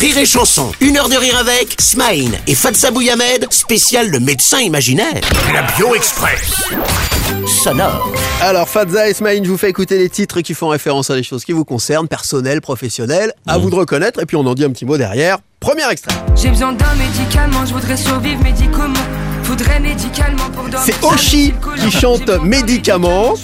Rire et Chanson, une heure de rire avec Smaïn et Fatsa Bouyamed, spécial le médecin imaginaire. La Bio Express. Sonore. Alors Fadza et Smaïn, je vous fais écouter les titres qui font référence à des choses qui vous concernent, personnelles, professionnelles. À vous de reconnaître et puis on en dit un petit mot derrière. Premier extrait. J'ai besoin d'un médicament, je voudrais survivre médicalement. Faudrait médicalement pour dormir. C'est Oshi qui chante Médicaments.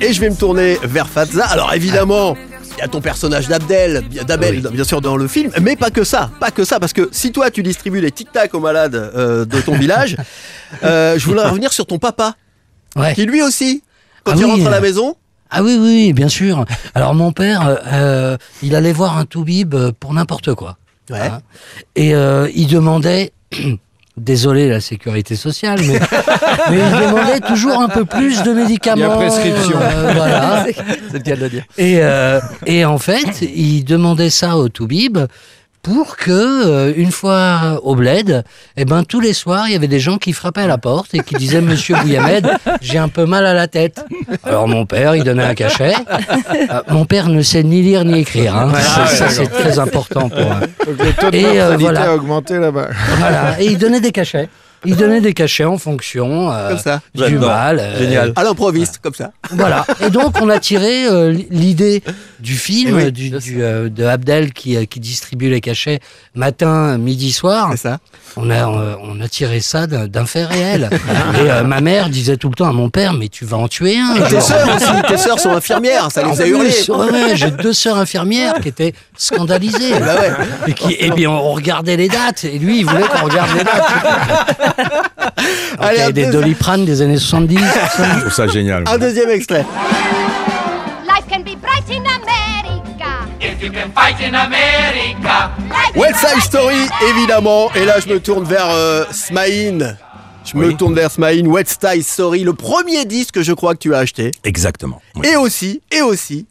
Et je vais me tourner vers Fadza. Alors évidemment, il y a ton personnage d'Abdel, d'Abel, bien sûr dans le film, mais pas que ça, pas que ça, parce que si toi tu distribues les tic-tac aux malades euh, de ton village, euh, je voulais revenir sur ton papa, Ouais. qui lui aussi, quand Ah il oui, rentre à la euh, maison, Ah oui, oui, bien sûr. Alors mon père, euh, il allait voir un toubib pour n'importe quoi. Ouais. Hein. Et euh, il demandait, désolé la sécurité sociale, mais, mais il demandait toujours un peu plus de médicaments. Il y a prescription. euh, voilà. C'est le cas de le dire. Et, euh, et en fait, il demandait ça au toubib pour que, euh, une fois au bled, eh ben, tous les soirs, il y avait des gens qui frappaient à la porte et qui disaient Monsieur Bouyamed, j'ai un peu mal à la tête. Alors mon père, il donnait un cachet. Euh, mon père ne sait ni lire ni écrire. hein. Ça, ça, c'est très important pour. Donc le taux de Et, euh, voilà. a augmenté là-bas. voilà. Et il donnait des cachets. Il donnait des cachets en fonction euh, Comme ça. du mal. euh, à l'improviste, comme ça. voilà. Et donc, on a tiré euh, l'idée du film, Eh oui, du, du, euh, de Abdel qui, euh, qui distribue les cachets matin, midi, soir. C'est ça. On a, euh, on a tiré ça d'un fait réel. Et euh, ma mère disait tout le temps à mon père, mais tu vas en tuer un. Tes sœurs aussi, tes sœurs sont infirmières, ça En les a hurlées. plus, ouais, ouais, j'ai deux sœurs infirmières qui étaient scandalisées. Bah ouais. Et, qui, et puis on regardait les dates. Et lui, il voulait qu'on regarde les dates. Donc, Allez, il y avait des deuxième- doliprane des années 70. 70. Je trouve ça génial. Un deuxième extrait. America. West Side Story, évidemment. Et là, je me tourne vers euh, Smaïn. Je me Oui. tourne vers Smaïn. West Side Story, le premier disque, je crois, que tu as acheté. Exactement. Oui. Et aussi, et aussi,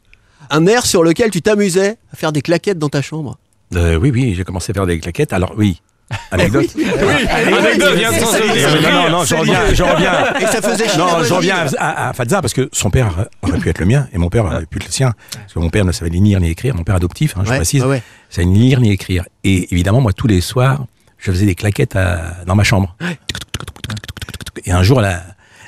un air sur lequel tu t'amusais à faire des claquettes dans ta chambre. Euh, oui, oui, j'ai commencé à faire des claquettes. Alors oui, anecdote. Anecdote vient de Non, non, non, je reviens, je reviens. Et ça faisait Non, je reviens à, à Fadza parce que son père aurait pu être le mien et mon père aurait pu être le sien. Parce que mon père ne savait ni lire ni écrire, mon père adoptif, hein, je Ouais, précise, ouais, ouais. savait ni lire ni écrire. Et évidemment, moi, tous les soirs, je faisais des claquettes à- dans ma chambre. Et un jour, la,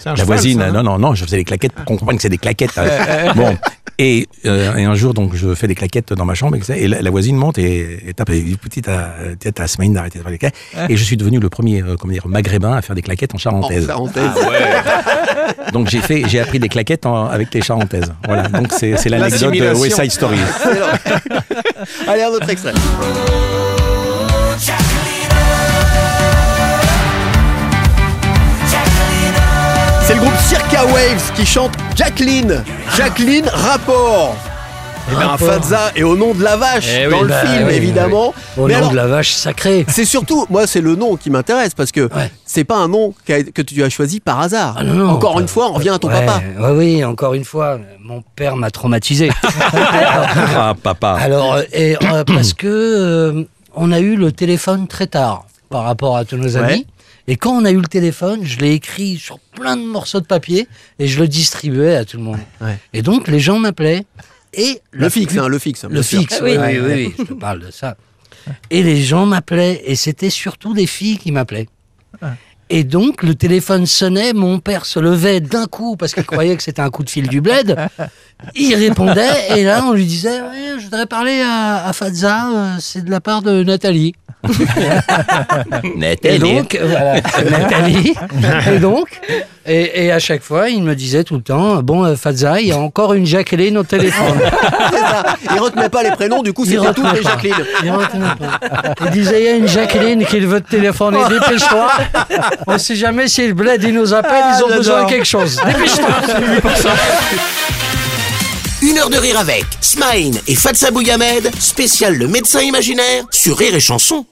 la cheval, voisine, ça, hein non, non, non, je faisais des claquettes pour qu'on comprenne que c'est des claquettes. euh, bon. Et, euh, et un jour, donc, je fais des claquettes dans ma chambre, et, la, la voisine monte et, et tape, et dit, petite, à, petite à semaine d'arrêter de faire des claquettes. Et je suis devenu le premier, euh, comment dire, maghrébin à faire des claquettes en En charentaise. parenthèse. Donc j'ai fait, j'ai appris des claquettes en- avec les charentaises. Voilà. Donc c'est, c'est l'anecdote de. West Side Story. Allez, un autre extrait. C'est le groupe Circa Waves qui chante Jacqueline. Jacqueline Rapport. Eh bien, Rapport. Fadza est au nom de la vache Eh oui. dans le Bah film, oui, évidemment. Au Mais nom alors, de la vache sacrée. c'est surtout, moi, c'est le nom qui m'intéresse parce que Ouais. c'est pas un nom que tu as choisi par hasard. Ah non, non, Encore une fois, on revient à ton Ouais, papa. ouais, oui, encore une fois, mon père m'a traumatisé. Ah papa. Alors, euh, et, euh, parce que euh, on a eu le téléphone très tard par rapport à tous nos amis. Et quand on a eu le téléphone, je l'ai écrit sur plein de morceaux de papier et je le distribuais à tout le monde. Ouais. Et donc, les gens m'appelaient. Et Le fixe, plus- hein, le fixe. Le bien sûr. fixe, oui, oui, oui, oui, je te parle de ça. Et les gens m'appelaient, et c'était surtout des filles qui m'appelaient. Et donc, le téléphone sonnait, mon père se levait d'un coup parce qu'il croyait que c'était un coup de fil du bled. Il répondait, et là, on lui disait Je voudrais parler à, à Fadza, euh, c'est de la part de Nathalie. Et donc, euh, voilà, Nathalie. Et donc, et, et à chaque fois, il me disait tout le temps Bon, euh, Fadza, il y a encore une Jacqueline au téléphone. C'est ça. Il retenait pas les prénoms, du coup, Il c'était toutes les. Jacqueline. Il retenait pas. Il disait, il y a une Jacqueline qui veut te téléphoner, dépêche-toi. On sait jamais si le bled, il nous appelle, ils ont Ah, besoin de quelque chose. Dépêche-toi. Une heure de rire avec Smaïn et Fatsa Bouyamed, spécial le médecin imaginaire sur Rire et Chanson.